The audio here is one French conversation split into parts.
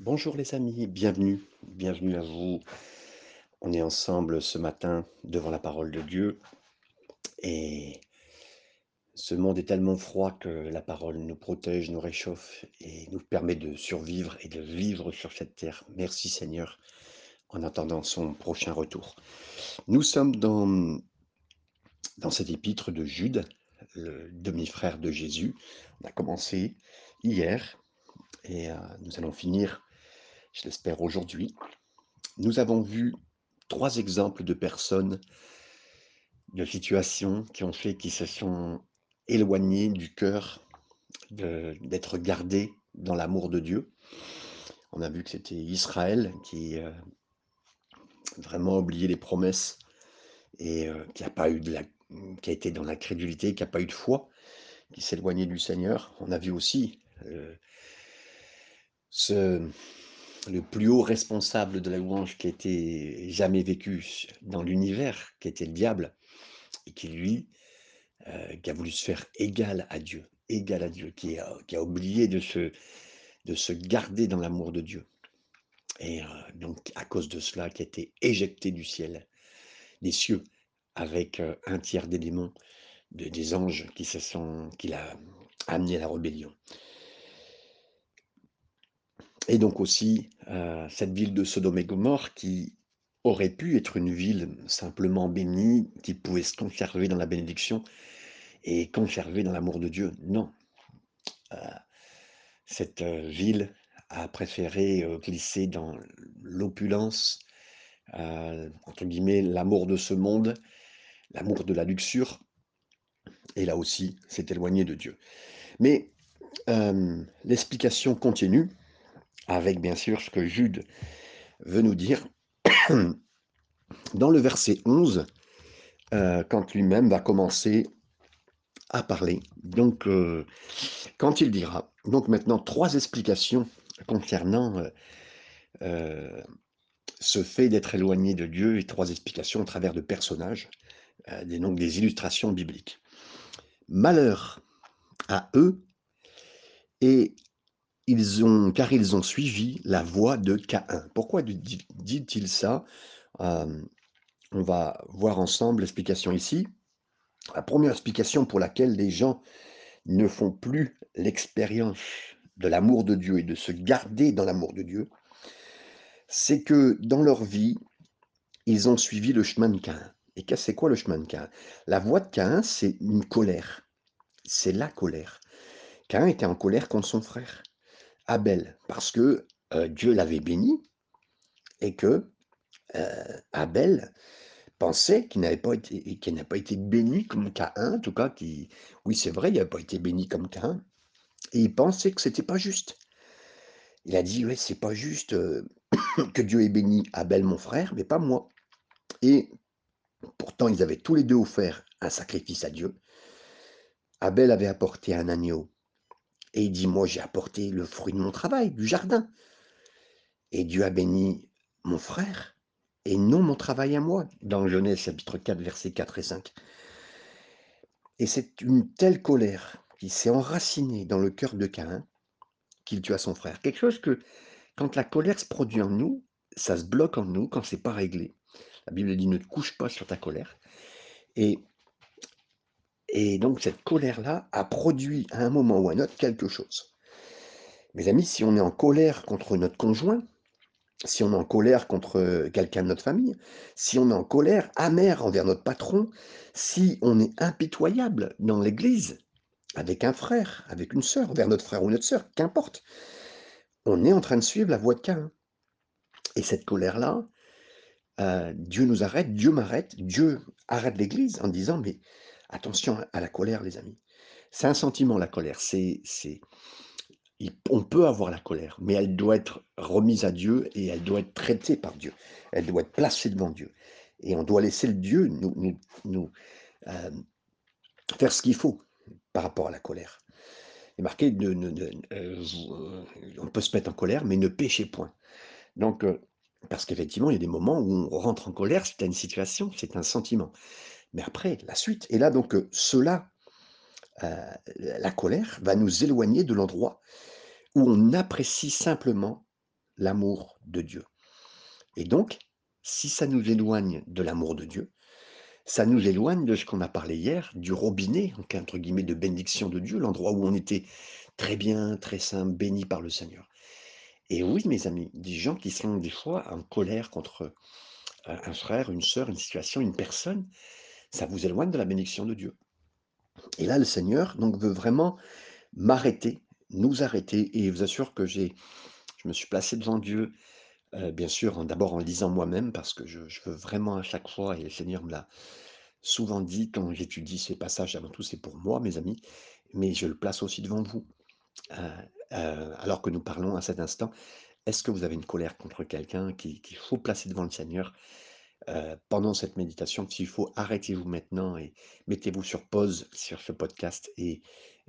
Bonjour les amis, bienvenue, bienvenue à vous. On est ensemble ce matin devant la parole de Dieu et ce monde est tellement froid que la parole nous protège, nous réchauffe et nous permet de survivre et de vivre sur cette terre. Merci Seigneur en attendant son prochain retour. Nous sommes dans, dans cet épître de Jude, le demi-frère de Jésus. On a commencé hier et euh, nous allons finir, je l'espère, aujourd'hui. Nous avons vu trois exemples de personnes, de situations qui ont fait qu'ils se sont éloignés du cœur, d'être gardés dans l'amour de Dieu. On a vu que c'était Israël qui euh, vraiment oublié les promesses et euh, qui a pas eu de la, qui a été dans la crédulité, qui n'a pas eu de foi, qui éloigné du Seigneur. On a vu aussi euh, ce, le plus haut responsable de la louange qui été jamais vécu dans l'univers, qui était le diable, et qui lui, euh, qui a voulu se faire égal à Dieu, égal à Dieu, qui a, qui oublié de se, de se garder dans l'amour de Dieu. Et euh, donc, à cause de cela, qui a été éjecté du ciel, des cieux, avec euh, un tiers des démons, de- des anges qui se sont, qu'il a amené à la rébellion. Et donc aussi euh, cette ville de Sodome et Gomorre qui aurait pu être une ville simplement bénie, qui pouvait se conserver dans la bénédiction et conserver dans l'amour de Dieu. Non, Euh, cette euh, ville a préféré glisser dans l'opulence, entre guillemets, l'amour de ce monde, l'amour de la luxure, et là aussi s'est éloigné de Dieu. Mais l'explication continue avec bien sûr ce que Jude veut nous dire dans le verset 11, euh, quand lui-même va commencer à parler. Donc, euh, quand il dira, donc maintenant trois explications concernant euh, ce fait d'être éloigné de Dieu et trois explications à travers de personnages, des, donc des illustrations bibliques. Malheur à eux et ils ont, car ils ont suivi la voie de Caïn. Pourquoi dit- dit-il ça? Euh, On va voir ensemble l'explication ici. La première explication pour laquelle les gens ne font plus l'expérience de l'amour de Dieu et de se garder dans l'amour de Dieu, c'est que dans leur vie, ils ont suivi le chemin de Caïn. Et c'est quoi le chemin de Caïn? La voie de Caïn, c'est une colère. C'est la colère. Caïn était en colère contre son frère, Abel, parce que euh, Dieu l'avait béni et que euh, Abel pensait qu'il n'avait pas été, qu'il n'a pas été béni comme Caïn, en tout cas, qui, oui, c'est vrai, il n'avait pas été béni comme Caïn, et il pensait que c'était pas juste. Il a dit, ouais, c'est pas juste euh, que Dieu ait béni Abel, mon frère, mais pas moi. Et pourtant, ils avaient tous les deux offert un sacrifice à Dieu. Abel avait apporté un agneau, et il dit, moi, j'ai apporté le fruit de mon travail, du jardin. Et Dieu a béni mon frère, et non mon travail à moi, dans Genèse chapitre 4, versets 4 et 5. Et c'est une telle colère qui s'est enracinée dans le cœur de Caïn qu'il tua son frère. Quelque chose que, quand la colère se produit en nous, ça se bloque en nous quand c'est pas réglé. La Bible dit ne te couche pas sur ta colère. Et, et donc cette colère-là a produit à un moment ou à un autre quelque chose. Mes amis, si on est en colère contre notre conjoint, si on est en colère contre quelqu'un de notre famille, si on est en colère amère envers notre patron, si on est impitoyable dans l'église, avec un frère, avec une sœur, vers notre frère ou notre sœur, qu'importe, on est en train de suivre la voie de Caïn. Et cette colère-là, euh, Dieu nous arrête, Dieu m'arrête, Dieu arrête l'église en disant, mais attention à la colère, les amis. C'est un sentiment, la colère. C'est, c'est, on peut avoir la colère, mais elle doit être remise à Dieu et elle doit être traitée par Dieu. Elle doit être placée devant Dieu. Et on doit laisser le Dieu nous, euh, faire ce qu'il faut par rapport à la colère. Est marqué, euh, on peut se mettre en colère, mais ne péchez point. Donc, euh, parce qu'effectivement, il y a des moments où on rentre en colère, c'est une situation, c'est un sentiment. Mais après, la suite. Et là, donc, euh, cela, euh, la colère va nous éloigner de l'endroit où on apprécie simplement l'amour de Dieu. Et donc, si ça nous éloigne de l'amour de Dieu, ça nous éloigne de ce qu'on a parlé hier, du robinet, entre guillemets, de bénédiction de Dieu, l'endroit où on était très bien, très saint, béni par le Seigneur. Et oui, mes amis, des gens qui sont des fois en colère contre un frère, une sœur, une situation, une personne, ça vous éloigne de la bénédiction de Dieu. Et là, le Seigneur donc veut vraiment m'arrêter, nous arrêter, et vous assure que j'ai, je me suis placé devant Dieu, euh, bien sûr, d'abord en lisant moi-même, parce que je, veux vraiment à chaque fois, et le Seigneur me l'a souvent dit quand j'étudie ces passages, avant tout, c'est pour moi, mes amis, mais je le place aussi devant vous. Euh, euh, alors que nous parlons à cet instant, est-ce que vous avez une colère contre quelqu'un qu'il faut placer devant le Seigneur pendant cette méditation, s'il faut, arrêtez-vous maintenant et mettez-vous sur pause sur ce podcast et,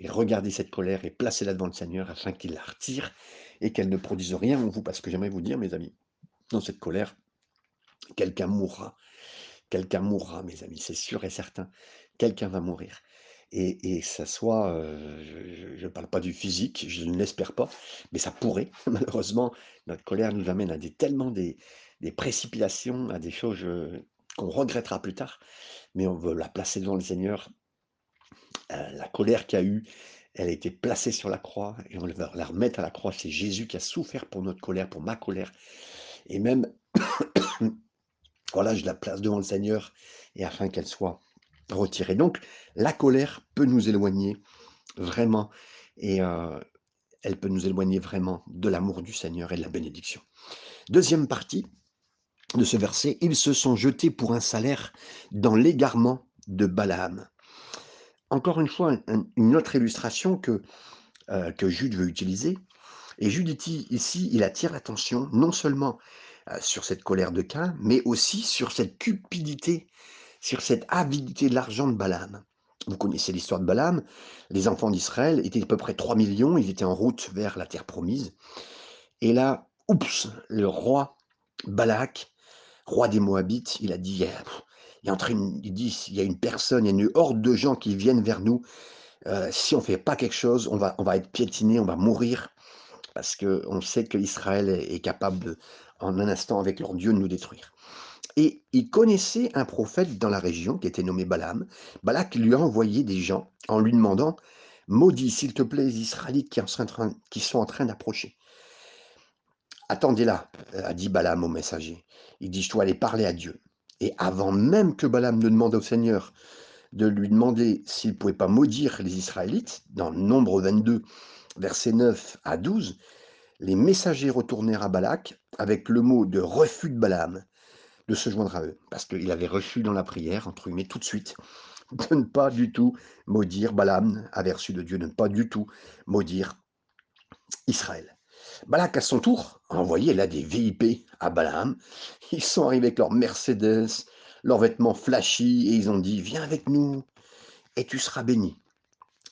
regardez cette colère et placez-la devant le Seigneur afin qu'il la retire et qu'elle ne produise rien en vous. Parce que j'aimerais vous dire, mes amis, dans cette colère, quelqu'un mourra. Quelqu'un mourra, mes amis, c'est sûr et certain. Quelqu'un va mourir. Et, ça soit, je ne parle pas du physique, je ne l'espère pas, mais ça pourrait. Malheureusement, notre colère nous amène à des, tellement des, des précipitations, à des choses qu'on regrettera plus tard, mais on veut la placer devant le Seigneur. la colère qu'il a eu, elle a été placée sur la croix et on va la remettre à la croix. C'est Jésus qui a souffert pour notre colère, pour ma colère. Et même, voilà, je la place devant le Seigneur et afin qu'elle soit retirée. Donc, la colère peut nous éloigner vraiment et elle peut nous éloigner vraiment de l'amour du Seigneur et de la bénédiction. Deuxième partie, de ce verset, ils se sont jetés pour un salaire dans l'égarement de Balaam. Encore une fois, une autre illustration que, euh, que Jude veut utiliser. Et Jude ici, il attire l'attention non seulement euh, sur cette colère de Cain, mais aussi sur cette cupidité, sur cette avidité de l'argent de Balaam. Vous connaissez l'histoire de Balaam. Les enfants d'Israël étaient à peu près 3 millions, ils étaient en route vers la terre promise. Et là, oups, le roi Balak roi des Moabites, il a dit, il y a, il dit, il y a une personne, il y a une horde de gens qui viennent vers nous. Euh, si on ne fait pas quelque chose, on va, on va être piétiné, on va mourir, parce qu'on sait qu'Israël est capable, en un instant, avec leur Dieu, de nous détruire. Et il connaissait un prophète dans la région qui était nommé Balaam. Balak lui a envoyé des gens en lui demandant Maudit, s'il te plaît, les Israélites qui sont en train d'approcher. Attendez là, a dit Balaam au messager. Il dit, je dois aller parler à Dieu. Et avant même que Balaam ne demande au Seigneur de lui demander s'il ne pouvait pas maudire les Israélites, dans Nombre 22, versets 9 à 12, les messagers retournèrent à Balak avec le mot de refus de Balaam de se joindre à eux, parce qu'il avait reçu dans la prière, entre guillemets, tout de suite, de ne pas du tout maudire Balaam, avait reçu de Dieu, de ne pas du tout maudire Israël. Balak, à son tour, a envoyé là des VIP à Balaam. Ils sont arrivés avec leurs Mercedes, leurs vêtements flashy, et ils ont dit Viens avec nous, et tu seras béni.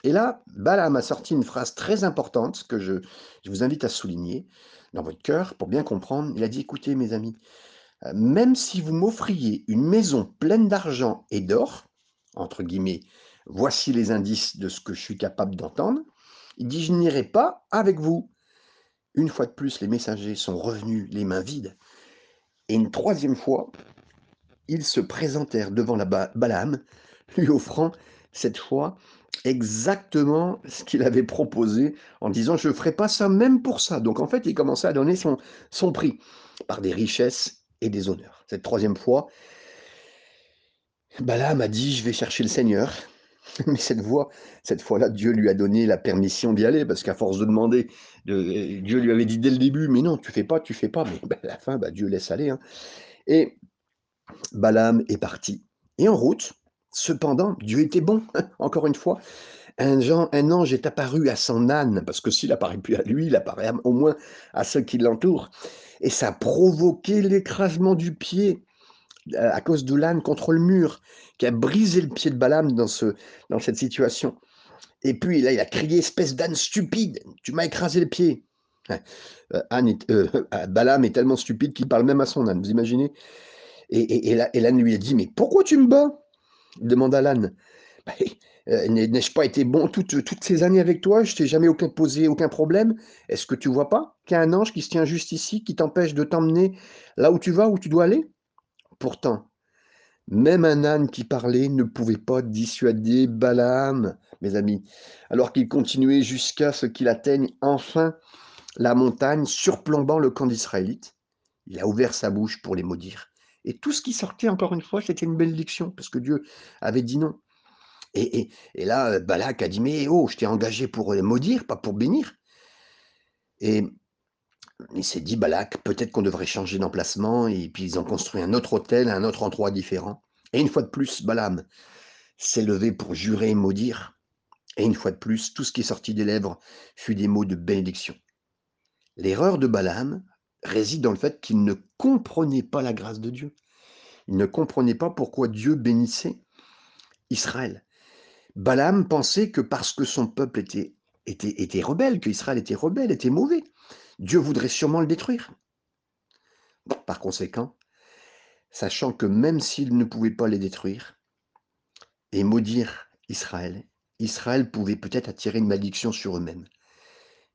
Et là, Balaam a sorti une phrase très importante que je, je vous invite à souligner dans votre cœur pour bien comprendre. Il a dit Écoutez, mes amis, euh, même si vous m'offriez une maison pleine d'argent et d'or, entre guillemets, voici les indices de ce que je suis capable d'entendre, il dit Je n'irai pas avec vous. Une fois de plus, les messagers sont revenus les mains vides. Et une troisième fois, ils se présentèrent devant la Balaam, lui offrant cette fois exactement ce qu'il avait proposé en disant je ne ferai pas ça même pour ça. Donc en fait, il commençait à donner son, son prix par des richesses et des honneurs. Cette troisième fois, Balaam a dit je vais chercher le Seigneur. Mais cette fois, cette fois-là, Dieu lui a donné la permission d'y aller, parce qu'à force de demander, Dieu lui avait dit dès le début, mais non, tu fais pas, tu fais pas, mais ben, à la fin, bah, Dieu laisse aller. Hein. Et Balaam est parti. Et en route, cependant, Dieu était bon, encore une fois. Un, un ange est apparu à son âne, parce que s'il apparaît plus à lui, il apparaît au moins à ceux qui l'entourent. Et ça a provoqué l'écrasement du pied euh, à cause de l'âne contre le mur, qui a brisé le pied de Balaam dans, ce, dans cette situation. Et puis là, il a crié espèce d'âne stupide, tu m'as écrasé le pied. Euh, euh, Balaam est tellement stupide qu'il parle même à son âne, vous imaginez Et, l'âne lui a dit, mais pourquoi tu me bats? Demanda l'âne. Bah, Euh, n'ai-je pas été bon toutes, ces années avec toi? Je t'ai jamais posé aucun problème Est-ce que tu vois pas qu'il y a un ange qui se tient juste ici, qui t'empêche de t'emmener là où tu vas, où tu dois aller? Pourtant, même un âne qui parlait ne pouvait pas dissuader Balaam, mes amis, alors qu'il continuait jusqu'à ce qu'il atteigne enfin la montagne surplombant le camp d'Israélites. Il a ouvert sa bouche pour les maudire. Et tout ce qui sortait, encore une fois, c'était une bénédiction, parce que Dieu avait dit non. Et, là, Balak a dit, mais oh, je t'ai engagé pour maudire, pas pour bénir. Et il s'est dit, Balak, peut-être qu'on devrait changer d'emplacement, et puis ils ont construit un autre hôtel, un autre endroit différent. Et une fois de plus, Balaam s'est levé pour jurer et maudire. Et une fois de plus, tout ce qui est sorti des lèvres fut des mots de bénédiction. L'erreur de Balaam réside dans le fait qu'il ne comprenait pas la grâce de Dieu. Il ne comprenait pas pourquoi Dieu bénissait Israël. Balaam pensait que parce que son peuple était, rebelle, que Israël était rebelle, était mauvais, Dieu voudrait sûrement le détruire. Par conséquent, sachant que même s'il ne pouvait pas les détruire et maudire Israël, Israël pouvait peut-être attirer une malédiction sur eux-mêmes.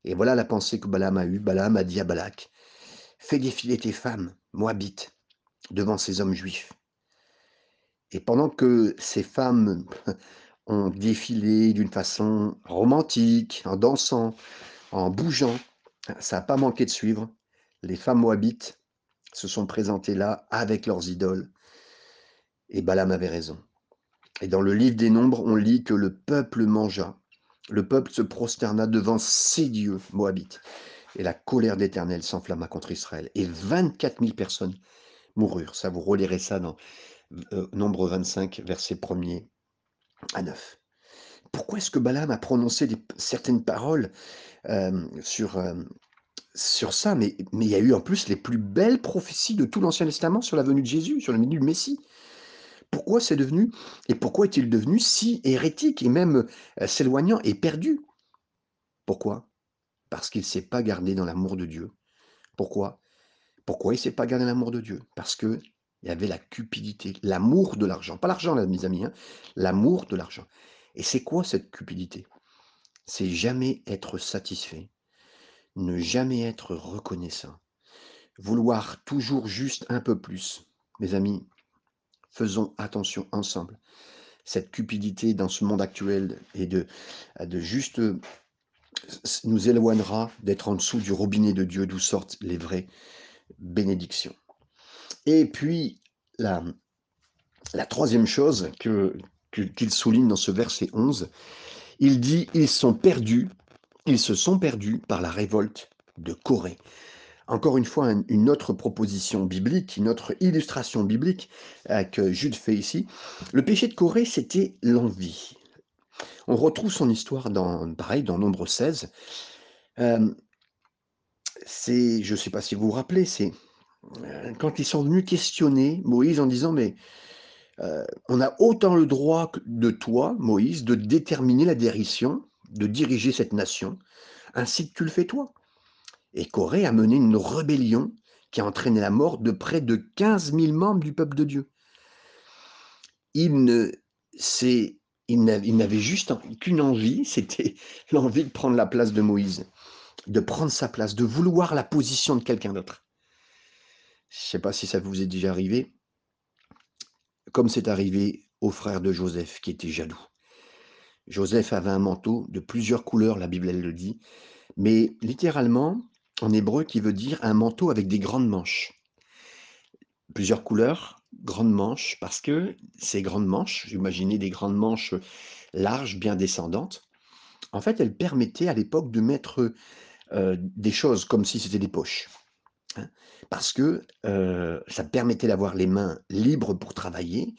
Et voilà la pensée que Balaam a eue. Balaam a dit à Balak, fais défiler tes femmes, moabites, devant ces hommes juifs. Et pendant que ces femmes ont défilé d'une façon romantique, en dansant, en bougeant, ça n'a pas manqué de suivre. Les femmes moabites se sont présentées là avec leurs idoles. Et Balaam avait raison. Et dans le livre des Nombres, on lit que le peuple mangea. Le peuple se prosterna devant ses dieux moabites. Et la colère d'Éternel s'enflamma contre Israël. Et 24 000 personnes moururent. Ça, vous relirez ça dans euh, Nombre 25, verset 1er à 9. Pourquoi est-ce que Balaam a prononcé certaines paroles euh, sur, euh, sur ça mais, mais il y a eu en plus les plus belles prophéties de tout l'Ancien Testament sur la venue de Jésus, sur la venue du Messie. Pourquoi c'est devenu, et pourquoi est-il devenu si hérétique et même s'éloignant et perdu? Pourquoi? Parce qu'il ne s'est pas gardé dans l'amour de Dieu. Pourquoi? Pourquoi il ne s'est pas gardé dans l'amour de Dieu? Parce que il y avait la cupidité, l'amour de l'argent. Pas l'argent, mes amis, hein, l'amour de l'argent. Et c'est quoi cette cupidité? C'est jamais être satisfait, ne jamais être reconnaissant, vouloir toujours juste un peu plus. Mes amis, faisons attention ensemble. Cette cupidité dans ce monde actuel et de, de juste nous éloignera d'être en dessous du robinet de Dieu d'où sortent les vraies bénédictions. Et puis, la, troisième chose qu'il souligne dans ce verset 11, il dit, ils sont perdus, ils se sont perdus par la révolte de Corée. Encore une fois, une autre proposition biblique, une autre illustration biblique euh, que Jude fait ici. Le péché de Corée, c'était l'envie. On retrouve son histoire dans, pareil, dans Nombre 16. c'est, je ne sais pas si vous vous rappelez, c'est quand ils sont venus questionner Moïse en disant, mais on a autant le droit de toi, Moïse, de déterminer la direction, de diriger cette nation, ainsi que tu le fais toi. Et Corée a mené une rébellion qui a entraîné la mort de près de 15 000 membres du peuple de Dieu. Il n'avait juste qu'une envie, c'était l'envie de prendre la place de Moïse, de prendre sa place, de vouloir la position de quelqu'un d'autre. Je ne sais pas si ça vous est déjà arrivé, comme c'est arrivé au frère de Joseph qui était jaloux. Joseph avait un manteau de plusieurs couleurs, la Bible le dit, mais littéralement en hébreu qui veut dire un manteau avec des grandes manches. Plusieurs couleurs, grandes manches, parce que ces grandes manches, j'imaginais des grandes manches larges, bien descendantes, en fait, elles permettaient à l'époque de mettre euh, des choses comme si c'était des poches. Hein. Parce que ça permettait d'avoir les mains libres pour travailler,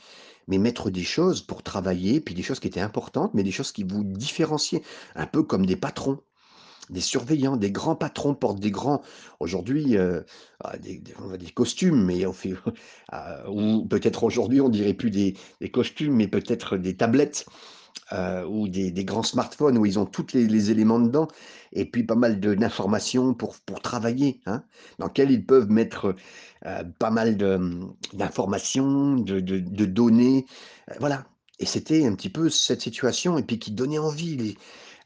mais mettre des choses pour travailler, puis des choses qui étaient importantes, mais des choses qui vous différenciaient, un peu comme des patrons des surveillants, des grands patrons portent des grands, aujourd'hui, ah, des, costumes, mais ah, ou peut-être aujourd'hui on dirait plus des, costumes, mais peut-être des tablettes euh, ou des, grands smartphones où ils ont tous les, éléments dedans, et puis pas mal d'informations pour, pour travailler, hein, dans lesquelles ils peuvent mettre euh, pas mal d'informations, de, de, données. voilà, Et c'était un petit peu cette situation et puis qui donnait envie.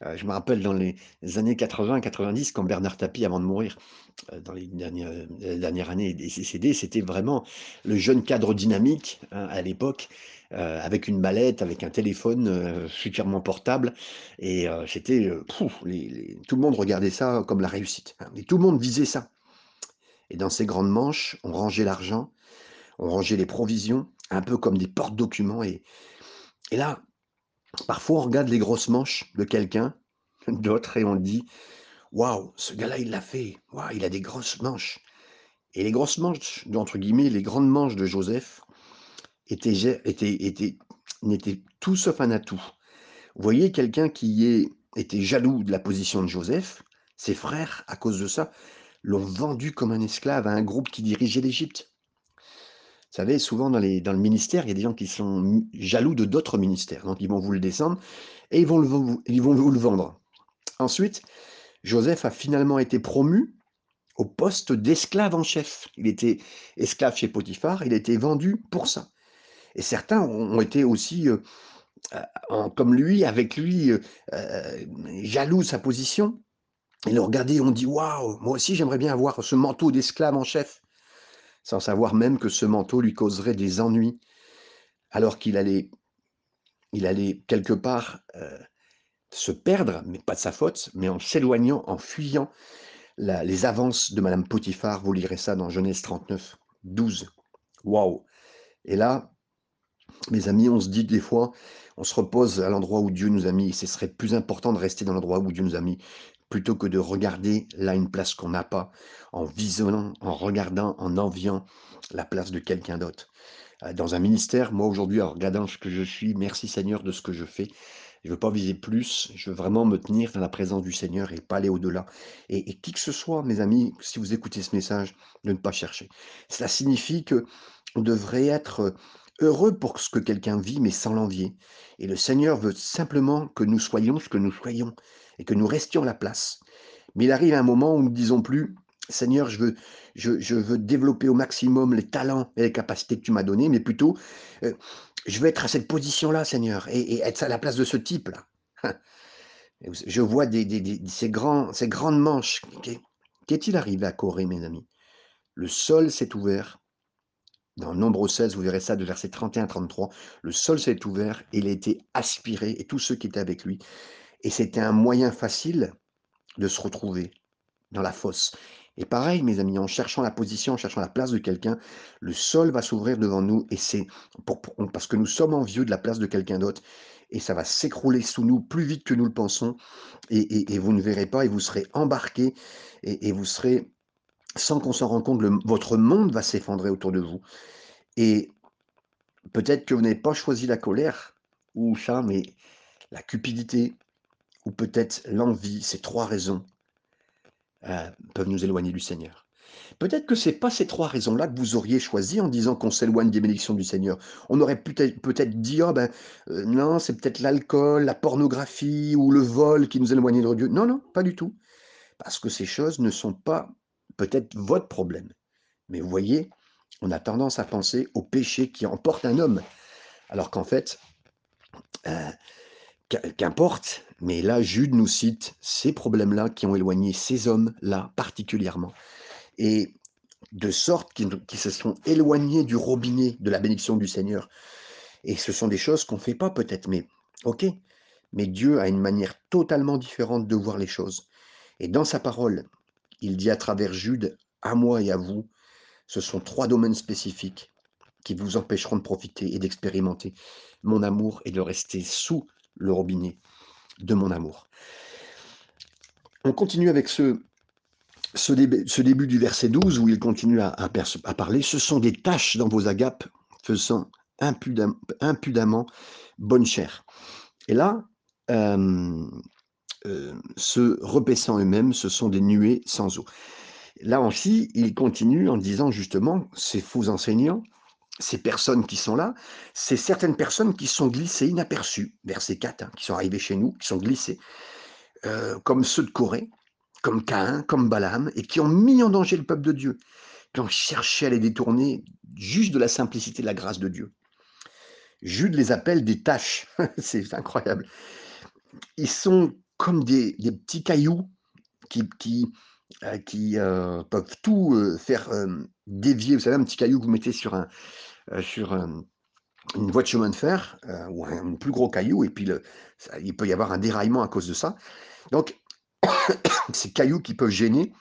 Heu, je me rappelle dans les années 80-90 quand Bernard Tapie avant de mourir, heu, dans les dernières, heu, la dernière décédé, c'était vraiment le jeune cadre dynamique, hein, à l'époque, avec une mallette, avec un téléphone, superbement portable. Et c'était, tout le monde regardait ça comme la réussite, hein. Et tout le monde visait ça. Et dans ces grandes manches, on rangeait l'argent, on rangeait les provisions, un peu comme des porte-documents. Et et là, parfois on regarde les grosses manches de quelqu'un d'autre et on dit: «Waouh, ce gars-là, il l'a fait. Waouh, il a des grosses manches» et les grosses manches, entre guillemets, «les grandes manches» de Joseph étaient gé étaient étaient n'étaient tout sauf un atout. Vous voyez quelqu'un qui est était jaloux de la position de Joseph, ses frères, à cause de ça, l'ont vendu comme un esclave à un groupe qui dirigeait l'Égypte. Savez, souvent dans le ministère, il y a des gens qui sont jaloux de d'autres ministères, donc ils vont vous le descendre et ils vont le ils vont vous le vendre. Ensuite, Joseph a finalement été promu au poste d'esclave en chef. Il était esclave chez Potiphar, il a été vendu pour ça et certains ont été aussi, heu, en comme lui, avec lui, heu, jaloux de sa position. Ils l'ont regardé ont dit: «Waouh, moi aussi j'aimerais bien avoir ce manteau d'esclave en chef». Sans savoir même que ce manteau lui causerait des ennuis, alors qu'il allait il allait quelque part, heu, se perdre, mais pas de sa faute, mais en s'éloignant, en fuyant les avances de madame Potiphar. Vous lirez ça dans Genèse 39-12. Waouh et là, mes amis, on se dit des fois, on se repose à l'endroit où Dieu nous a mis ce serait plus important de rester dans l'endroit où Dieu nous a mis, plutôt que de regarder là une place qu'on n'a pas, en visionnant, en regardant, en enviant la place de quelqu'un d'autre. Heu, dans un ministère, moi aujourd'hui, en regardant ce que je suis, merci Seigneur de ce que je fais. Je veux pas viser plus, je veux vraiment me tenir dans la présence du Seigneur et pas aller au-delà et et qui que ce soit, mes amis, si vous écoutez ce message, de ne pas chercher. Cela signifie qu'on devrait être, heureux pour ce que quelqu'un vit, mais sans l'envier et le Seigneur veut simplement que nous soyons ce que nous soyons et que nous restions la place. Mais il arrive un moment où nous ne disons plus: «Seigneur, je veux développer au maximum les talents et les capacités que tu m'as données», mais plutôt, heu: «Je veux être à cette position-là, Seigneur et être à la place de ce type-là». Je vois des des ces grandes manches. Qu'est qu'est-il arrivé à Corée, mes amis? Le sol s'est ouvert. Dans Nombre 16, vous verrez ça de verset 31 à 33. Le sol s'est ouvert il a été aspiré et tous ceux qui étaient avec lui et c'était un moyen facile de se retrouver dans la fosse. Et pareil, mes amis, en cherchant la position, en cherchant la place de quelqu'un, le sol va s'ouvrir devant nous et c'est parce que nous sommes envieux de la place de quelqu'un d'autre et ça va s'écrouler sous nous plus vite que nous le pensons et, vous ne verrez pas et vous serez embarqués et, vous serez, sans qu'on s'en rende compte, votre monde va s'effondrer autour de vous. Et peut-être que vous n'avez pas choisi la colère ou ça, mais la cupidité ou peut-être l'envie, ces trois raisons euh, peuvent nous éloigner du Seigneur. Peut-être que c'est pas ces 3 raisons-là que vous auriez choisi en disant qu'on s'éloigne des bénédictions du Seigneur. On aurait peut-être dit: «Ah ben, heu, non, c'est peut-être l'alcool, la pornographie ou le vol qui nous éloignent de Dieu». Non, non, pas du tout. Parce que ces choses ne sont pas peut-être votre problème. Mais vous voyez, on a tendance à penser au péché qui emporte un homme, alors qu'en fait, qu'im qu'importe, mais là, Jude nous cite ces problèmes-là qui ont éloigné ces hommes-là particulièrement et de sorte qu'ils se sont éloignés du robinet de la bénédiction du Seigneur. Et ce sont des choses qu'on ne fait pas peut-être, mais OK. Mais Dieu a une manière totalement différente de voir les choses. Et dans sa parole, il dit à travers Jude, à moi et à vous, ce sont trois domaines spécifiques qui vous empêcheront de profiter et d'expérimenter mon amour et de rester sous le robinet de mon amour. On continue avec ce, ce, début, du verset 12 où il continue à, parler. Ce sont des tâches dans vos agapes faisant impudemment bonne chère. Et là, euh, euh, se repaissant eux-mêmes, ce sont des nuées sans eau. Là aussi, il continue en disant justement, ces faux enseignants, ces personnes qui sont là, c'est certaines personnes qui sont glissées inaperçues, verset 4, hein, qui sont arrivées chez nous, qui sont glissées, euh, comme ceux de Corée, comme Caïn, comme Balaam, et qui ont mis en danger le peuple de Dieu, qui ont cherché à les détourner juste de la simplicité de la grâce de Dieu. Jude les appelle des taches. C'est incroyable. Ils sont comme des, petits cailloux qui, euh, euh, peuvent tout faire dévier. Vous savez, un petit caillou que vous mettez sur, un, sur une voie de chemin de fer ou un, plus gros caillou, et puis il peut y avoir un déraillement à cause de ça. Donc, ces cailloux qui peuvent gêner,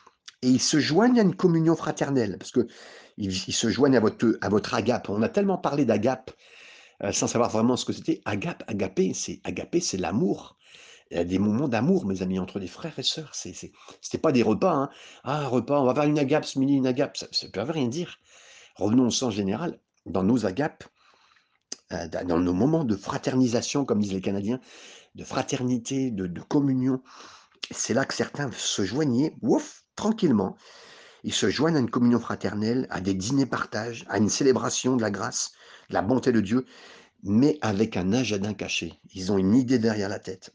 et ils se joignent à une communion fraternelle, parce que ils, se joignent à votre, à votre agape. On a tellement parlé d'agape sans savoir vraiment ce que c'était. Agape, agapé, c'est agapé, c'est l'amour. Il y a des moments d'amour, mes amis, entre les frères et sœurs. Ce n'était pas des repas. Hein. Ah, un repas, on va faire une agape ce midi, une agape. Ça ne peut rien dire. Revenons au sens général. Dans nos agapes, dans nos moments de fraternisation, comme disent les Canadiens, de fraternité, de, communion, c'est là que certains se joignaient, ouf, tranquillement. Ils se joignent à une communion fraternelle, à des dîners partage, à une célébration de la grâce, de la bonté de Dieu, mais avec un agenda caché. Ils ont une idée derrière la tête.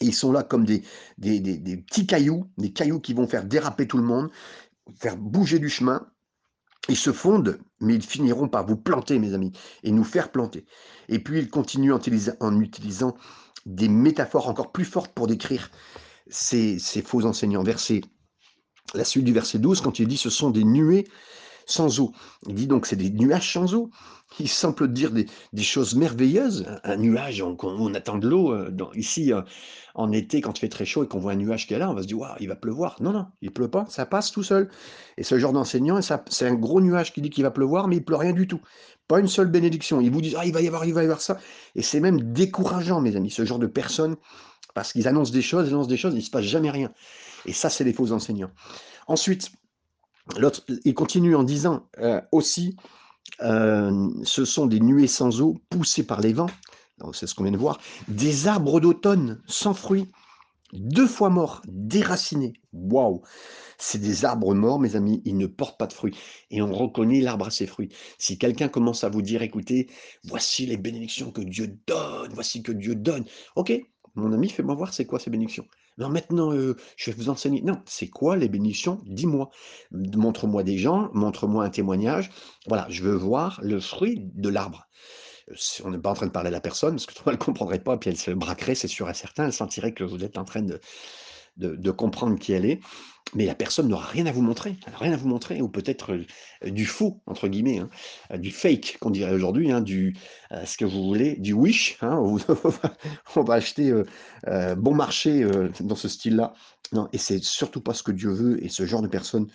ils sont là comme des, des, des, petits cailloux, des cailloux qui vont faire déraper tout le monde, faire bouger du chemin. Ils se fondent, mais ils finiront par vous planter, mes amis, et nous faire planter. Et puis ils continuent en, utilisant des métaphores encore plus fortes pour décrire ces, ces faux enseignants. Verset la suite du verset 12, quand il dit ce sont des nuées sans eau. Il dit donc c'est des nuages sans eau. Il semble dire des, choses merveilleuses. Un, nuage, on, attend de l'eau. Euh, ici, euh, en été, quand il fait très chaud et qu'on voit un nuage qui est là, on va se dire, waouh, il va pleuvoir. Non, non, il pleut pas, ça passe tout seul. Et ce genre d'enseignant, c'est un gros nuage qui dit qu'il va pleuvoir, mais il pleut rien du tout. Pas une seule bénédiction. Ils vous disent, ah, il va y avoir, il va y avoir ça. Et c'est même décourageant, mes amis, ce genre de personnes, parce qu'ils annoncent des choses, ils annoncent des choses, il ne se passe jamais rien. Et ça, c'est les faux enseignants. Ensuite, il continue en disant euh, aussi, euh, ce sont des nuées sans eau poussées par les vents, c'est ce qu'on vient de voir, des arbres d'automne sans fruits, deux fois morts, déracinés. Waouh C'est des arbres morts, mes amis, ils ne portent pas de fruits. Et on reconnaît l'arbre à ses fruits. Si quelqu'un commence à vous dire, écoutez, voici les bénédictions que Dieu donne, voici que Dieu donne. Ok, mon ami, fais-moi voir c'est quoi ces bénédictions? Non, maintenant, euh, je vais vous enseigner. Non, c'est quoi les bénédictions? Dis-moi. Montre-moi des gens, montre-moi un témoignage. Voilà, je veux voir le fruit de l'arbre. Euh, on n'est pas en train de parler à la personne, parce que toi, elle ne comprendrait pas, puis elle se braquerait, c'est sûr et certain. Elle sentirait que vous êtes en train de, de, comprendre qui elle est, mais la personne n'aura rien à vous montrer, rien à vous montrer, ou peut-être euh, du faux, entre guillemets, hein, euh, du fake, qu'on dirait aujourd'hui, hein, du, euh, ce que vous voulez, du wish, hein, on va acheter bon marché dans ce style-là. Non, et c'est surtout pas ce que Dieu veut, et ce genre de personne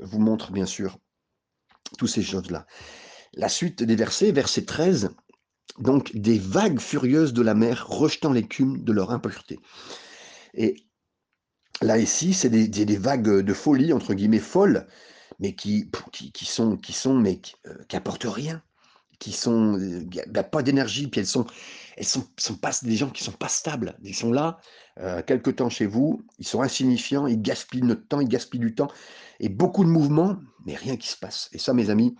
vous montre, bien sûr, toutes ces choses-là. La suite des versets, verset 13, donc des vagues furieuses de la mer rejetant l'écume de leur impureté. Et Là, ici, c'est des, vagues de folie, entre guillemets, folles, mais qui, qui, sont, qui sont, mais qui, euh, apportent rien, qui sont, euh, pas d'énergie, puis elles sont, elles sont, sont pas des gens qui sont pas stables. Ils sont là, euh, quelque temps chez vous, ils sont insignifiants, ils gaspillent notre temps, ils gaspillent du temps, et beaucoup de mouvements, mais rien qui se passe. Et ça, mes amis,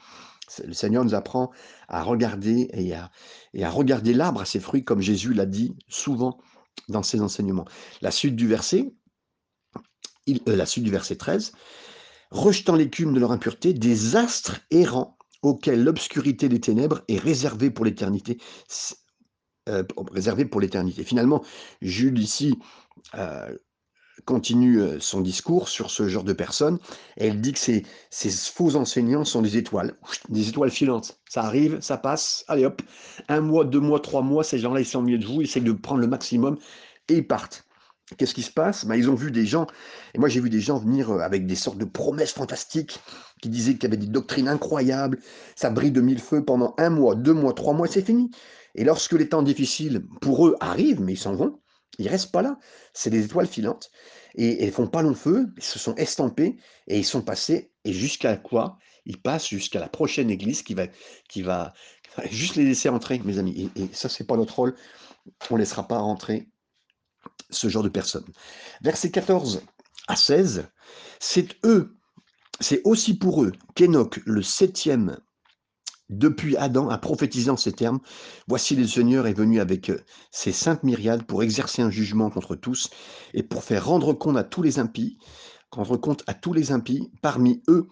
le Seigneur nous apprend à regarder et à, et à regarder l'arbre à ses fruits, comme Jésus l'a dit souvent dans ses enseignements. La suite du verset, euh, la suite du verset 13, rejetant l'écume de leur impureté, des astres errants auxquels l'obscurité des ténèbres est réservée pour l'éternité. Euh. Finalement, Jules ici euh, continue son discours sur ce genre de personnes. elle dit que ces, ces, faux enseignants sont des étoiles, des étoiles filantes. Ça arrive, ça passe, allez hop, un mois, deux mois, trois mois, ces gens-là, ils sont au milieu de vous, ils essaient de prendre le maximum et ils partent. Qu'est-ce qui se passe? Ben, Ils ont vu des gens, et moi j'ai vu des gens venir euh, avec des sortes de promesses fantastiques qui disaient qu'il y avait des doctrines incroyables, ça brille de mille feux pendant un mois, deux mois, trois mois, c'est fini. Et lorsque les temps difficiles pour eux arrivent, mais ils s'en vont, ils restent pas là. C'est des étoiles filantes et elles font pas long feu, ils se sont estampés et ils sont passés. Et jusqu'à quoi? Ils passent jusqu'à la prochaine église qui va, qui va, juste les laisser entrer, mes amis. Et, et ça, c'est pas notre rôle. On ne laissera pas rentrer ce genre de personnes. Versets 14 à 16, c'est eux, c'est aussi pour eux qu'Enoch, le septième depuis Adam, a prophétisé en ces termes Voici le Seigneur est venu avec ses saintes myriades pour exercer un jugement contre tous et pour faire rendre compte à tous les impies, rendre compte à tous les impies parmi eux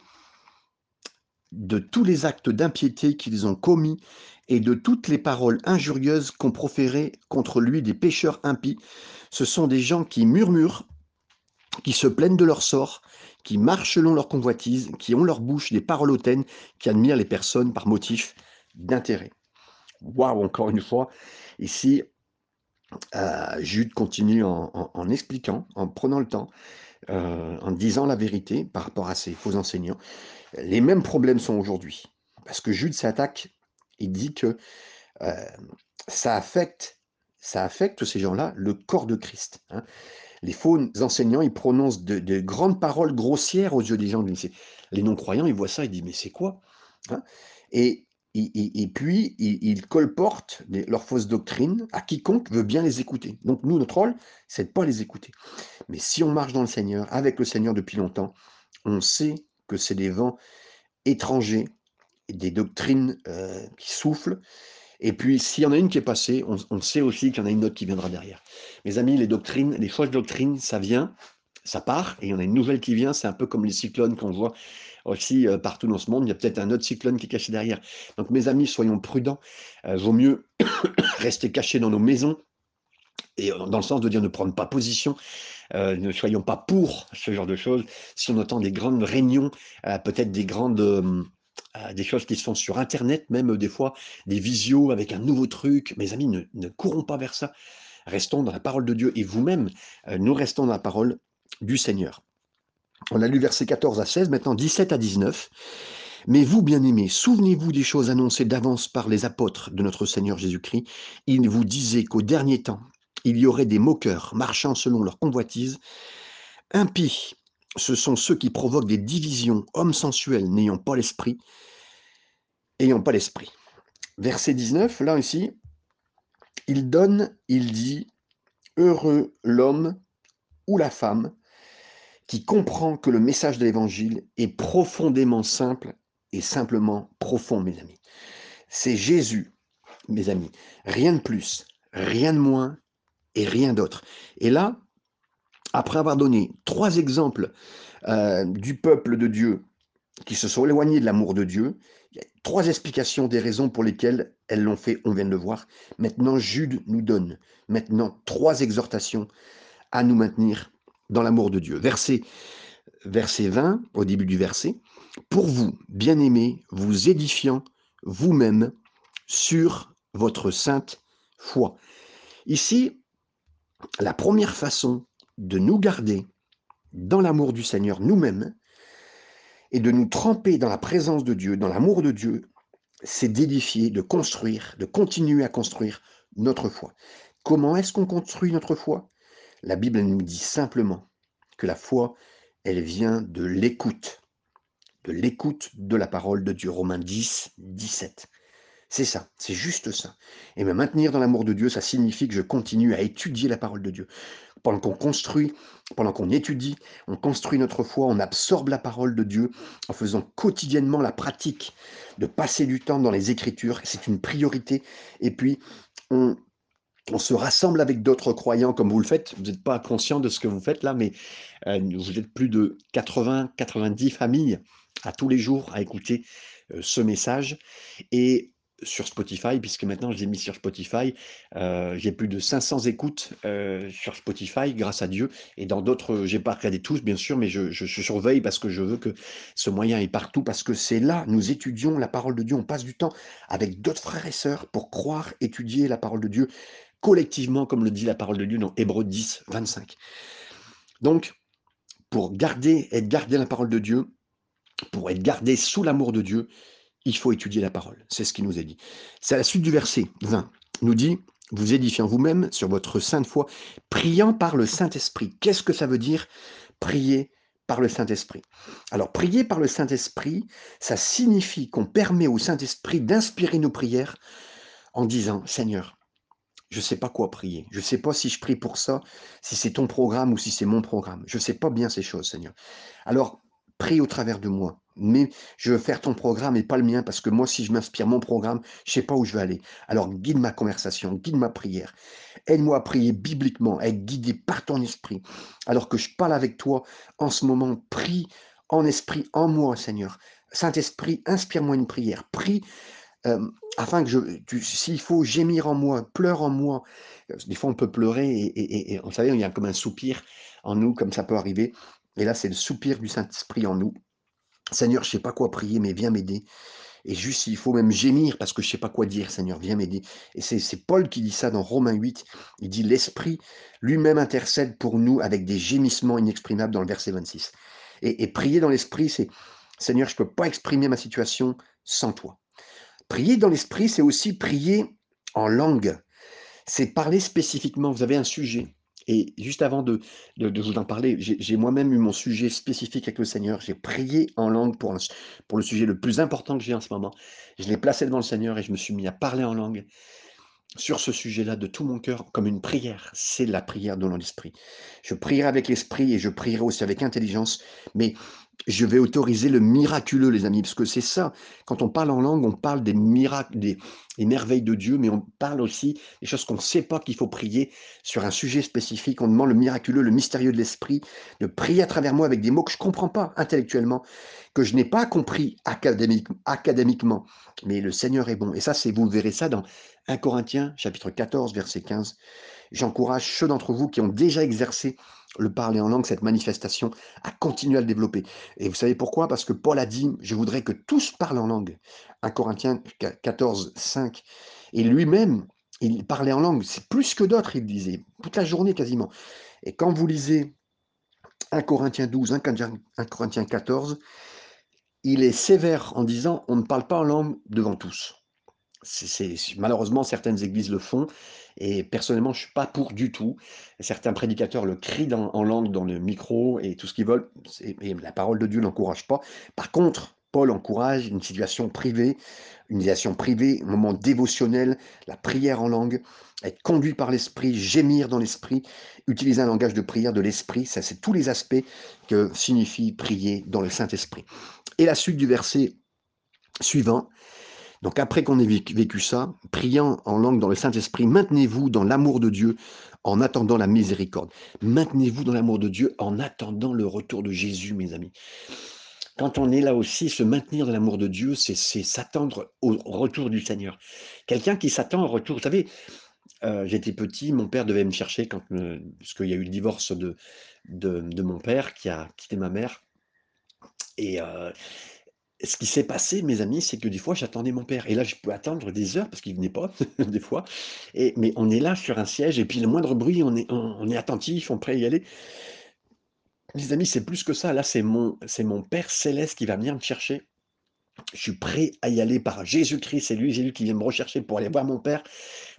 de tous les actes d'impiété qu'ils ont commis et de toutes les paroles injurieuses qu'ont proférées contre lui des pécheurs impies. Ce sont des gens qui murmurent, qui se plaignent de leur sort, qui marchent selon leur convoitise, qui ont leur bouche des paroles hautaines, qui admirent les personnes par motif d'intérêt. Waouh, encore une fois, ici, euh, Jude continue en, expliquant, en prenant le temps, euh, en disant la vérité par rapport à ces faux enseignants. Les mêmes problèmes sont aujourd'hui. Parce que Jude s'attaque, il dit que ça affecte ça affecte ces gens-là le corps de Christ. Hein. Les faux enseignants, ils prononcent de, grandes paroles grossières aux yeux des gens. Les non-croyants, ils voient ça, ils disent mais c'est quoi hein? et, et, puis, ils, colportent leurs fausses doctrines à quiconque veut bien les écouter. Donc nous, notre rôle, c'est de pas les écouter. Mais si on marche dans le Seigneur, avec le Seigneur depuis longtemps, on sait que c'est des vents étrangers, des doctrines qui soufflent, et puis, s'il y en a une qui est passée, on, sait aussi qu'il y en a une autre qui viendra derrière. Mes amis, les doctrines, les fausses doctrines, ça vient, ça part, et il y en a une nouvelle qui vient. C'est un peu comme les cyclones qu'on voit aussi partout dans ce monde. Il y a peut-être un autre cyclone qui est caché derrière. Donc, mes amis, soyons prudents. Euh, vaut mieux rester cachés dans nos maisons, et dans le sens de dire ne prendre pas position, ne soyons pas pour ce genre de choses. Si on entend des grandes réunions, peut-être des grandes des choses qui se font sur Internet, même des fois des visios avec un nouveau truc. Mes amis, ne, courons pas vers ça. Restons dans la parole de Dieu et vous-même, euh, nous restons dans la parole du Seigneur. On a lu versets 14 à 16, maintenant 17 à 19. Mais vous, bien-aimés, souvenez-vous des choses annoncées d'avance par les apôtres de notre Seigneur Jésus-Christ. Ils vous disaient qu'au dernier temps, il y aurait des moqueurs marchant selon leur convoitise, impies, ce sont ceux qui provoquent des divisions, hommes sensuels n'ayant pas l'esprit, ayant pas l'esprit. Verset 19, là aussi, il donne, il dit, heureux l'homme ou la femme qui comprend que le message de l'évangile est profondément simple et simplement profond, mes amis. C'est Jésus, mes amis. Rien de plus, rien de moins et rien d'autre. Et là, après avoir donné trois exemples euh, du peuple de Dieu qui se sont éloignés de l'amour de Dieu, trois explications des raisons pour lesquelles elles l'ont fait, on vient de le voir. Maintenant, Jude nous donne maintenant trois exhortations à nous maintenir dans l'amour de Dieu. Verset, verset 20, au début du verset, pour vous, bien-aimés, vous édifiant vous-même sur votre sainte foi. Ici, la première façon de nous garder dans l'amour du Seigneur nous-mêmes et de nous tremper dans la présence de Dieu, dans l'amour de Dieu, c'est d'édifier, de construire, de continuer à construire notre foi. Comment est-ce qu'on construit notre foi? La Bible nous dit simplement que la foi, elle vient de l'écoute, de l'écoute de la parole de Dieu. Romains 10, 17. C'est ça, c'est juste ça. Et me maintenir dans l'amour de Dieu, ça signifie que je continue à étudier la parole de Dieu. Pendant qu'on construit, pendant qu'on étudie, on construit notre foi, on absorbe la parole de Dieu en faisant quotidiennement la pratique de passer du temps dans les Écritures. C'est une priorité. Et puis, on, se rassemble avec d'autres croyants comme vous le faites. Vous n'êtes pas conscient de ce que vous faites là, mais euh, vous êtes plus de 80, 90 familles à tous les jours à écouter euh, ce message. Sur Spotify, puisque maintenant je l'ai mis sur Spotify. Euh, j'ai plus de 500 écoutes euh, sur Spotify, grâce à Dieu. Et dans d'autres, j'ai pas regardé tous, bien sûr, mais je, je, surveille parce que je veux que ce moyen est partout, parce que c'est là, nous étudions la parole de Dieu. On passe du temps avec d'autres frères et sœurs pour croire, étudier la parole de Dieu collectivement, comme le dit la parole de Dieu dans Hébreux 10, 25. Donc, pour garder, être gardé la parole de Dieu, pour être gardé sous l'amour de Dieu, il faut étudier la parole. C'est ce qui nous est dit. C'est à la suite du verset 20. nous dit, vous édifiant vous-même sur votre sainte foi, priant par le Saint-Esprit. Qu'est-ce que ça veut dire prier par le Saint-Esprit? Alors, prier par le Saint-Esprit, ça signifie qu'on permet au Saint-Esprit d'inspirer nos prières en disant, Seigneur, je ne sais pas quoi prier. Je ne sais pas si je prie pour ça, si c'est ton programme ou si c'est mon programme. Je ne sais pas bien ces choses, Seigneur. Alors, prie au travers de moi mais je veux faire ton programme et pas le mien parce que moi, si je m'inspire mon programme, je sais pas où je vais aller. Alors guide ma conversation, guide ma prière. Aide-moi à prier bibliquement, à être guidé par ton esprit. Alors que je parle avec toi en ce moment, prie en esprit en moi, Seigneur. Saint-Esprit, inspire-moi une prière. Prie euh, afin que je, s'il faut gémir en moi, pleure en moi, des fois on peut pleurer et, et, vous savez, il y a comme un soupir en nous, comme ça peut arriver. Et là, c'est le soupir du Saint-Esprit en nous. Seigneur, je sais pas quoi prier, mais viens m'aider. Et juste, il faut même gémir parce que je sais pas quoi dire, Seigneur, viens m'aider. Et c'est Paul qui dit ça dans Romains 8. Il dit, l'Esprit lui-même intercède pour nous avec des gémissements inexprimables dans le verset 26. Et, et prier dans l'Esprit, c'est, Seigneur, je ne peux pas exprimer ma situation sans toi. Prier dans l'Esprit, c'est aussi prier en langue. C'est parler spécifiquement. Vous avez un sujet. Et juste avant de, de, vous en parler, j'ai moi-même eu mon sujet spécifique avec le Seigneur. J'ai prié en langue pour, pour le sujet le plus important que j'ai en ce moment. Je l'ai placé devant le Seigneur et je me suis mis à parler en langue sur ce sujet-là de tout mon cœur comme une prière. C'est la prière dans l'esprit. Je prierai avec l'esprit et je prierai aussi avec intelligence, mais je vais autoriser le miraculeux, les amis, parce que c'est ça. Quand on parle en langue, on parle des miracles, des, merveilles de Dieu, mais on parle aussi des choses qu'on ne sait pas qu'il faut prier sur un sujet spécifique. On demande le miraculeux, le mystérieux de l'esprit, de prier à travers moi avec des mots que je ne comprends pas intellectuellement, que je n'ai pas compris académiquement. Mais le Seigneur est bon. Et ça, c'est vous verrez ça dans 1 Corinthiens, chapitre 14, verset 15. J'encourage ceux d'entre vous qui ont déjà exercé le parler en langue, cette manifestation, à continuer à le développer. Et vous savez pourquoi? Parce que Paul a dit, je voudrais que tous parlent en langue. 1 Corinthiens 14, 5. Et lui-même, il parlait en langue. C'est plus que d'autres, il disait, toute la journée quasiment. Et quand vous lisez 1 Corinthiens 12, 1 Corinthiens 14, il est sévère en disant, on ne parle pas en langue devant tous. C'est, malheureusement, certaines églises le font, et personnellement, je ne suis pas pour du tout. Certains prédicateurs le crient en langue dans le micro et tout ce qu'ils veulent, et la parole de Dieu n'encourage pas. Par contre, Paul encourage une situation privée, une situation privée, un moment dévotionnel, la prière en langue, être conduit par l'esprit, gémir dans l'esprit, utiliser un langage de prière de l'esprit, ça c'est tous les aspects que signifie prier dans le Saint-Esprit. Et la suite du verset suivant, donc après qu'on ait vécu ça, priant en langue dans le Saint-Esprit, maintenez-vous dans l'amour de Dieu en attendant la miséricorde. Maintenez-vous dans l'amour de Dieu en attendant le retour de Jésus, mes amis. Quand on est là aussi, se maintenir dans l'amour de Dieu, c'est s'attendre au retour du Seigneur. Quelqu'un qui s'attend au retour. Vous savez, euh, j'étais petit, mon père devait me chercher quand, parce qu'il y a eu le divorce de, de, mon père qui a quitté ma mère. Et, euh, ce qui s'est passé, mes amis, c'est que des fois, j'attendais mon père. Et là, je peux attendre des heures parce qu'il venait pas, des fois. Et, mais on est là sur un siège, et puis le moindre bruit, on est, on, est attentif, on est prêt à y aller. Mes amis, c'est plus que ça. Là, c'est mon, mon Père céleste qui va venir me chercher. Je suis prêt à y aller par Jésus-Christ. C'est lui, Jésus, qui vient me rechercher pour aller voir mon Père,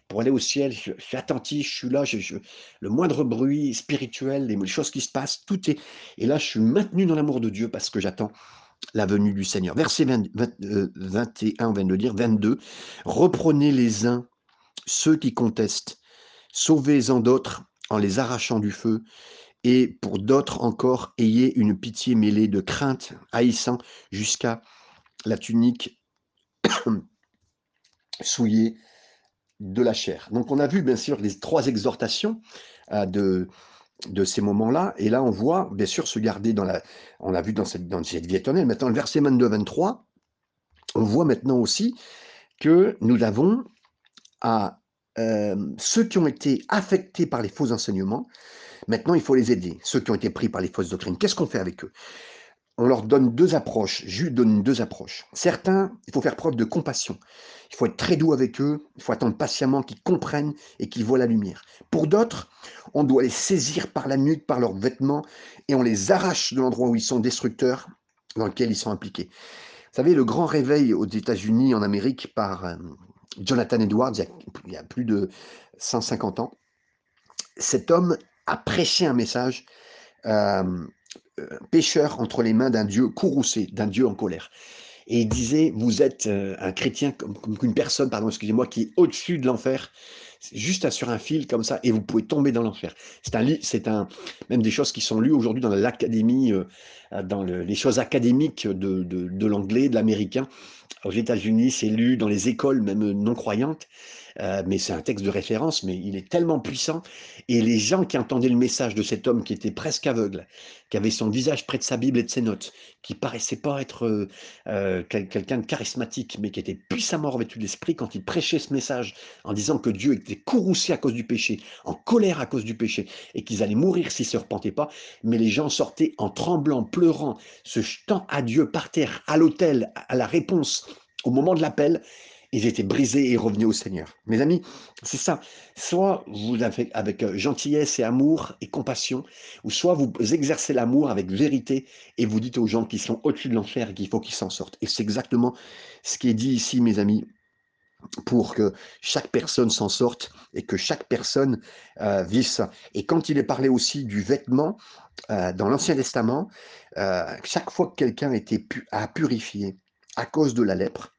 pour aller au ciel. Je, suis attentif, je suis là. Je, le moindre bruit spirituel, les choses qui se passent, tout est. Et là, je suis maintenu dans l'amour de Dieu parce que j'attends la venue du Seigneur. Verset 20, 21, on vient de dire, 22. Reprenez les uns ceux qui contestent, sauvez-en d'autres en les arrachant du feu, et pour d'autres encore, ayez une pitié mêlée de crainte, haïssant jusqu'à la tunique souillée de la chair. Donc on a vu bien sûr les trois exhortations euh, de, de ces moments-là. Et là, on voit, bien sûr, se garder dans la. On a vu dans cette, dans cette vie éternelle. Maintenant, le verset 22-23, on voit maintenant aussi que nous avons à euh, ceux qui ont été affectés par les faux enseignements. Maintenant, il faut les aider. Ceux qui ont été pris par les fausses doctrines. Qu'est-ce qu'on fait avec eux? On leur donne deux approches. Jules donne deux approches. Certains, il faut faire preuve de compassion. Il faut être très doux avec eux. Il faut attendre patiemment qu'ils comprennent et qu'ils voient la lumière. Pour d'autres, on doit les saisir par la nuque, par leurs vêtements, et on les arrache de l'endroit où ils sont destructeurs, dans lequel ils sont impliqués. Vous savez, le grand réveil aux États-Unis, en Amérique, par euh, Jonathan Edwards, il y, a, plus de 150 ans, cet homme a prêché un message. Euh, pécheur entre les mains d'un Dieu courroucé, d'un Dieu en colère. Et il disait, vous êtes euh, un chrétien comme, une personne, pardon, excusez-moi, qui est au-dessus de l'enfer, juste sur un fil comme ça, et vous pouvez tomber dans l'enfer. C'est un, c'est un, même des choses qui sont lues aujourd'hui dans l'académie, euh, dans les choses académiques de, de, de l'anglais, de l'américain. Aux États-Unis, c'est lu dans les écoles, même non croyantes. Euh, mais c'est un texte de référence, mais il est tellement puissant. Et les gens qui entendaient le message de cet homme qui était presque aveugle, qui avait son visage près de sa Bible et de ses notes, qui paraissait pas être euh, euh, quelqu'un de charismatique, mais qui était puissamment revêtu d'esprit quand il prêchait ce message en disant que Dieu était courroucé à cause du péché, en colère à cause du péché, et qu'ils allaient mourir s'ils se repentaient pas. Mais les gens sortaient en tremblant, pleurant, se jetant à Dieu par terre, à l'autel, à la réponse, au moment de l'appel, ils étaient brisés et revenus au Seigneur. Mes amis, c'est ça. Soit vous l'avez avec euh, gentillesse et amour et compassion, ou soit vous exercez l'amour avec vérité et vous dites aux gens qui sont au-dessus de l'enfer qu'il faut qu'ils s'en sortent. Et c'est exactement ce qui est dit ici, mes amis, pour que chaque personne s'en sorte et que chaque personne euh, vive ça. Et quand il est parlé aussi du vêtement, euh, dans l'Ancien Testament, chaque fois que quelqu'un était pu à purifier à cause de la lèpre,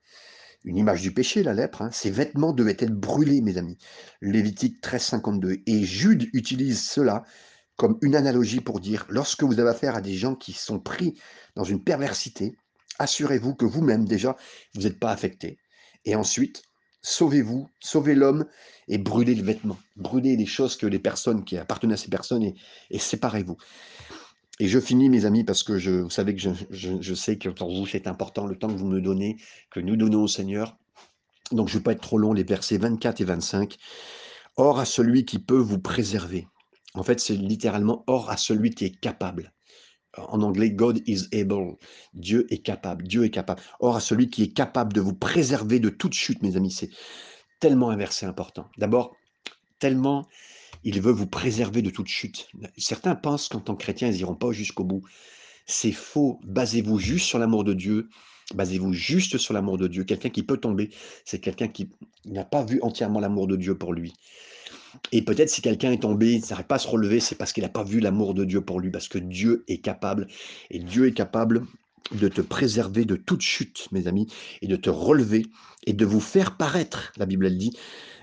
une image du péché, la lèpre, hein. ses vêtements devaient être brûlés, mes amis. Lévitique 13, 52. Et Jude utilise cela comme une analogie pour dire, lorsque vous avez affaire à des gens qui sont pris dans une perversité, assurez-vous que vous-même, déjà, vous n'êtes pas affecté. Et ensuite, sauvez-vous, sauvez l'homme et brûlez le vêtement. Brûlez les choses que les personnes qui appartenaient à ces personnes et séparez-vous. Et je finis, mes amis, parce que je, vous savez que je, sais que pour vous, c'est important le temps que vous me donnez, que nous donnons au Seigneur. Donc, je ne vais pas être trop long, les versets 24 et 25. Or à celui qui peut vous préserver. En fait, c'est littéralement or à celui qui est capable. En anglais, God is able. Dieu est capable. Dieu est capable. Or à celui qui est capable de vous préserver de toute chute, mes amis. C'est tellement un verset important. D'abord, tellement il veut vous préserver de toute chute. Certains pensent qu'en tant que chrétiens, ils n'iront pas jusqu'au bout. C'est faux. Basez-vous juste sur l'amour de Dieu. Basez-vous juste sur l'amour de Dieu. Quelqu'un qui peut tomber, c'est quelqu'un qui n'a pas vu entièrement l'amour de Dieu pour lui. Et peut-être si quelqu'un est tombé, il n'arrive pas à se relever, c'est parce qu'il n'a pas vu l'amour de Dieu pour lui, parce que Dieu est capable. Et Dieu est capable de te préserver de toute chute, mes amis, et de te relever et de vous faire paraître, la Bible elle dit,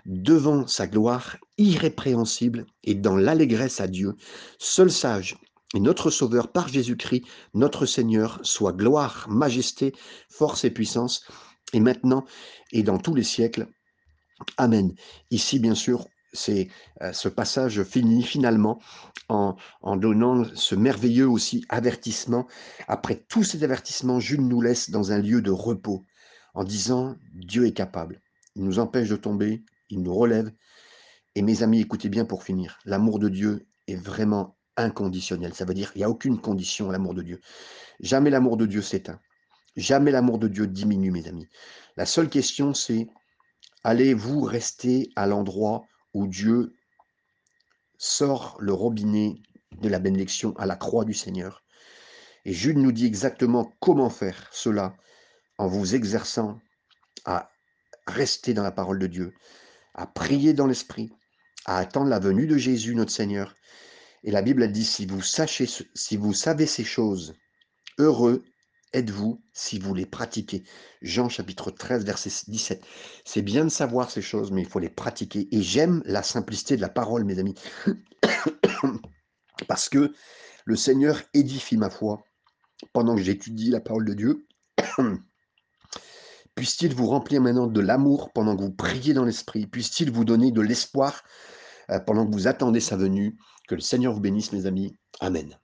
devant sa gloire irrépréhensible et dans l'allégresse à Dieu, seul sage et notre Sauveur par Jésus-Christ, notre Seigneur, soit gloire, majesté, force et puissance, et maintenant et dans tous les siècles. Amen. Ici, bien sûr, euh, ce passage finit finalement en, en, donnant ce merveilleux aussi avertissement. Après tous ces avertissements, Jules nous laisse dans un lieu de repos en disant Dieu est capable. Il nous empêche de tomber, il nous relève. Et mes amis, écoutez bien pour finir, l'amour de Dieu est vraiment inconditionnel. Ça veut dire qu'il n'y a aucune condition à l'amour de Dieu. Jamais l'amour de Dieu s'éteint. Jamais l'amour de Dieu diminue, mes amis. La seule question, c'est allez-vous rester à l'endroit où Dieu sort le robinet de la bénédiction à la croix du Seigneur? Et Jude nous dit exactement comment faire cela en vous exerçant à rester dans la parole de Dieu, à prier dans l'esprit, à attendre la venue de Jésus notre Seigneur. Et la Bible a dit, si vous, si vous savez ces choses, heureux êtes-vous si vous les pratiquez. Jean chapitre 13, verset 17. C'est bien de savoir ces choses, mais il faut les pratiquer. Et j'aime la simplicité de la parole, mes amis. Parce que le Seigneur édifie ma foi pendant que j'étudie la parole de Dieu. Puisse-t-il vous remplir maintenant de l'amour pendant que vous priez dans l'esprit. Puisse-t-il vous donner de l'espoir euh, pendant que vous attendez sa venue. Que le Seigneur vous bénisse, mes amis. Amen.